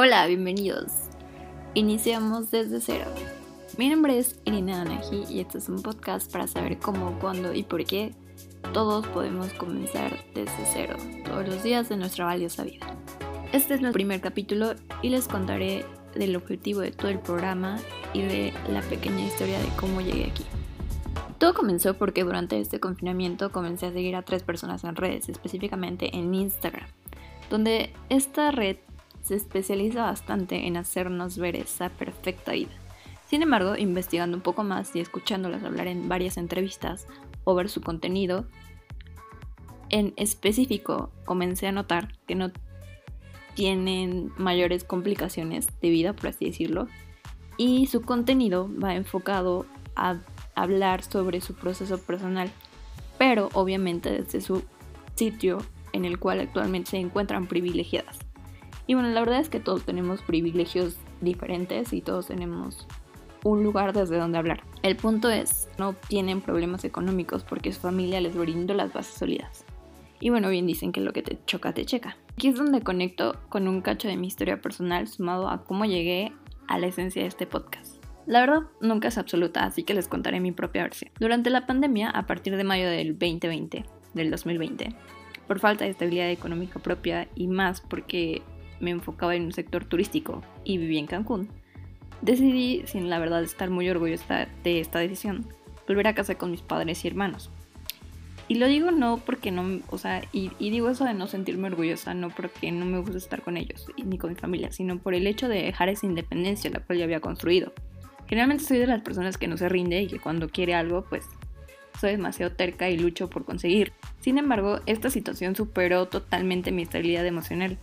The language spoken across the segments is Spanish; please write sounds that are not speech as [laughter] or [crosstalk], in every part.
Hola, bienvenidos. Iniciamos desde cero. Mi nombre es Irina Anaji y este es un podcast para saber cómo, cuándo y por qué todos podemos comenzar desde cero, todos los días de nuestra valiosa vida. Este es el primer capítulo y les contaré del objetivo de todo el programa y de la pequeña historia de cómo llegué aquí. Todo comenzó porque durante este confinamiento comencé a seguir a tres personas en redes, específicamente en Instagram, donde esta red se especializa bastante en hacernos ver esa perfecta vida. Sin embargo, investigando un poco más y escuchándolas hablar en varias entrevistas o ver su contenido, en específico comencé a notar que no tienen mayores complicaciones de vida, por así decirlo, y su contenido va enfocado a hablar sobre su proceso personal, pero obviamente desde su sitio en el cual actualmente se encuentran privilegiadas. Y bueno, la verdad es que todos tenemos privilegios diferentes y todos tenemos un lugar desde donde hablar. El punto es, no tienen problemas económicos porque su familia les brindó las bases sólidas. Y bueno, bien dicen que lo que te choca, te checa. Aquí es donde conecto con un cacho de mi historia personal sumado a cómo llegué a la esencia de este podcast. La verdad, nunca es absoluta, así que les contaré mi propia versión. Durante la pandemia, a partir de mayo del 2020, del 2020, por falta de estabilidad económica propia y más porque me enfocaba en un sector turístico y vivía en Cancún, decidí, sin la verdad estar muy orgullosa de esta decisión, volver a casa con mis padres y hermanos. Y lo digo no porque no, o sea, y, digo eso de no sentirme orgullosa, no porque no me gusta estar con ellos ni con mi familia, sino por el hecho de dejar esa independencia la cual ya había construido. Generalmente soy de las personas que no se rinde y que cuando quiere algo, pues soy demasiado terca y lucho por conseguir. Sin embargo, esta situación superó totalmente mi estabilidad emocional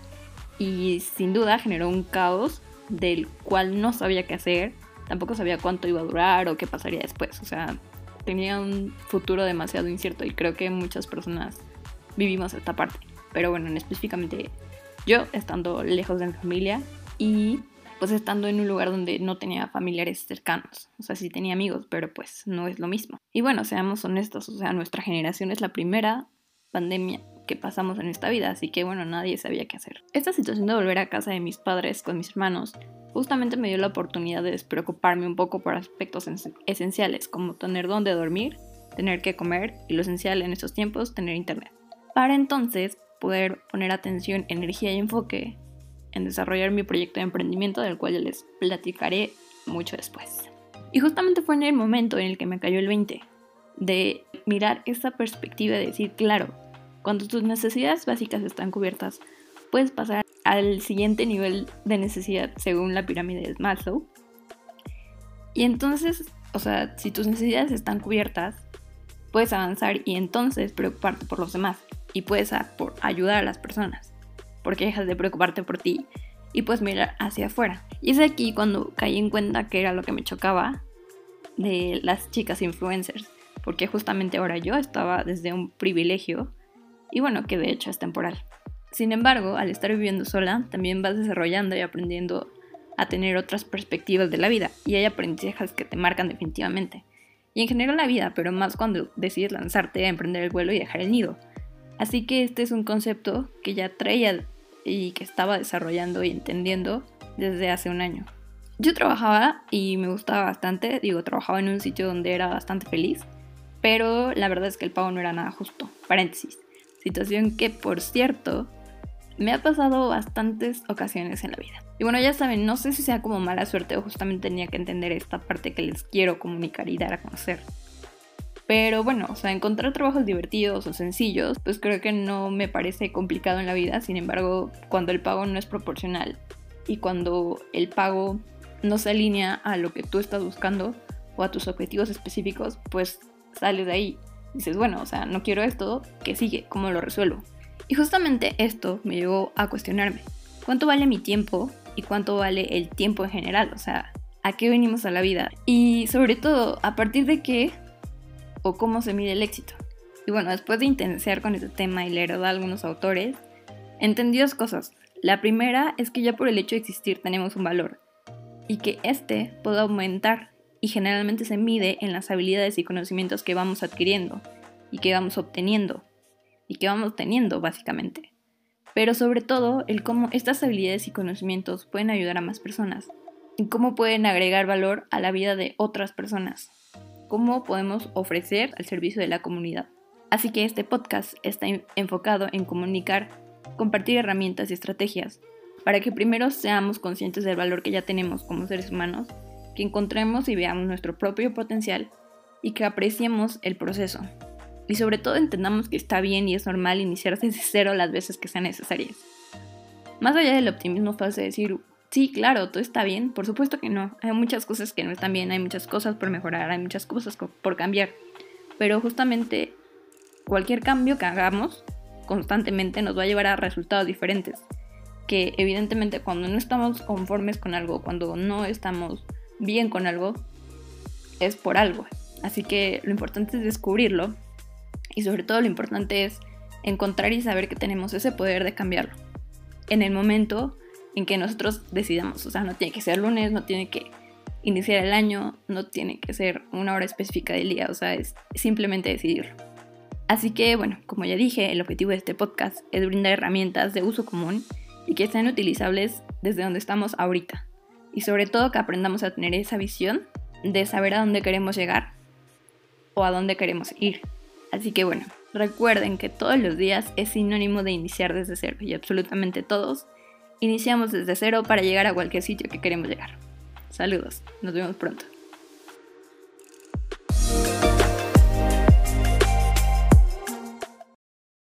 y sin duda generó un caos del cual no sabía qué hacer, tampoco sabía cuánto iba a durar o qué pasaría después, o sea, tenía un futuro demasiado incierto y creo que muchas personas vivimos esta parte, pero bueno, específicamente yo estando lejos de mi familia y pues estando en un lugar donde no tenía familiares cercanos, o sea, sí tenía amigos, pero pues no es lo mismo. Y bueno, seamos honestos, o sea, nuestra generación es la primera pandemia que pasamos en esta vida, así que bueno, nadie sabía qué hacer. Esta situación de volver a casa de mis padres con mis hermanos justamente me dio la oportunidad de despreocuparme un poco por aspectos esenciales, como tener dónde dormir, tener que comer y lo esencial en estos tiempos, tener internet. Para entonces poder poner atención, energía y enfoque en desarrollar mi proyecto de emprendimiento del cual les platicaré mucho después. Y justamente fue en el momento en el que me cayó el 20 de mirar esta perspectiva de decir, claro, cuando tus necesidades básicas están cubiertas, puedes pasar al siguiente nivel de necesidad según la pirámide de Maslow. Y entonces, o sea, si tus necesidades están cubiertas, puedes avanzar y entonces preocuparte por los demás y puedes por ayudar a las personas, porque dejas de preocuparte por ti y puedes mirar hacia afuera. Y es aquí cuando caí en cuenta que era lo que me chocaba de las chicas influencers, porque justamente ahora yo estaba desde un privilegio y bueno, que de hecho es temporal. Sin embargo, al estar viviendo sola, también vas desarrollando y aprendiendo a tener otras perspectivas de la vida y hay aprendizajes que te marcan definitivamente. Y en general la vida, pero más cuando decides lanzarte a emprender el vuelo y dejar el nido. Así que este es un concepto que ya traía y que estaba desarrollando y entendiendo desde hace un año. Yo trabajaba y me gustaba bastante, digo, trabajaba en un sitio donde era bastante feliz, pero la verdad es que el pago no era nada justo. Paréntesis. Situación que, por cierto, me ha pasado bastantes ocasiones en la vida. Y bueno, ya saben, no sé si sea como mala suerte o justamente tenía que entender esta parte que les quiero comunicar y dar a conocer. Pero bueno, o sea, encontrar trabajos divertidos o sencillos, pues creo que no me parece complicado en la vida. Sin embargo, cuando el pago no es proporcional y cuando el pago no se alinea a lo que tú estás buscando o a tus objetivos específicos, pues sales de ahí dices, bueno, o sea, no quiero esto, ¿qué sigue? ¿Cómo lo resuelvo? Y justamente esto me llevó a cuestionarme, ¿cuánto vale mi tiempo y cuánto vale el tiempo en general? O sea, ¿a qué venimos a la vida? Y sobre todo, ¿a partir de qué o cómo se mide el éxito? Y bueno, después de intensiar con este tema y leer a algunos autores, entendí dos cosas. La primera es que ya por el hecho de existir tenemos un valor y que este puede aumentar y generalmente se mide en las habilidades y conocimientos que vamos adquiriendo y que vamos obteniendo y que vamos teniendo básicamente. pero sobre todo el cómo estas habilidades y conocimientos pueden ayudar a más personas y cómo pueden agregar valor a la vida de otras personas, cómo podemos ofrecer al servicio de la comunidad. Así que este podcast está enfocado en comunicar, compartir herramientas y estrategias para que primero seamos conscientes del valor que ya tenemos como seres humanos, que encontremos y veamos nuestro propio potencial y que apreciemos el proceso. Y sobre todo entendamos que está bien y es normal iniciar [laughs] desde cero las veces que sean necesarias. Más allá del optimismo fácil de decir, sí, claro, todo está bien, por supuesto que no. Hay muchas cosas que no están bien, hay muchas cosas por mejorar, hay muchas cosas por cambiar. Pero justamente cualquier cambio que hagamos constantemente nos va a llevar a resultados diferentes. Que evidentemente cuando no estamos conformes con algo, cuando no estamos bien con algo, es por algo. Así que lo importante es descubrirlo y sobre todo lo importante es encontrar y saber que tenemos ese poder de cambiarlo. En el momento en que nosotros decidamos, o sea, no tiene que ser lunes, no tiene que iniciar el año, no tiene que ser una hora específica del día, o sea, es simplemente decidirlo. Así que, bueno, como ya dije, el objetivo de este podcast es brindar herramientas de uso común y que sean utilizables desde donde estamos ahorita. Y sobre todo que aprendamos a tener esa visión de saber a dónde queremos llegar o a dónde queremos ir. Así que bueno, recuerden que todos los días es sinónimo de iniciar desde cero y absolutamente todos iniciamos desde cero para llegar a cualquier sitio que queremos llegar. Saludos, nos vemos pronto.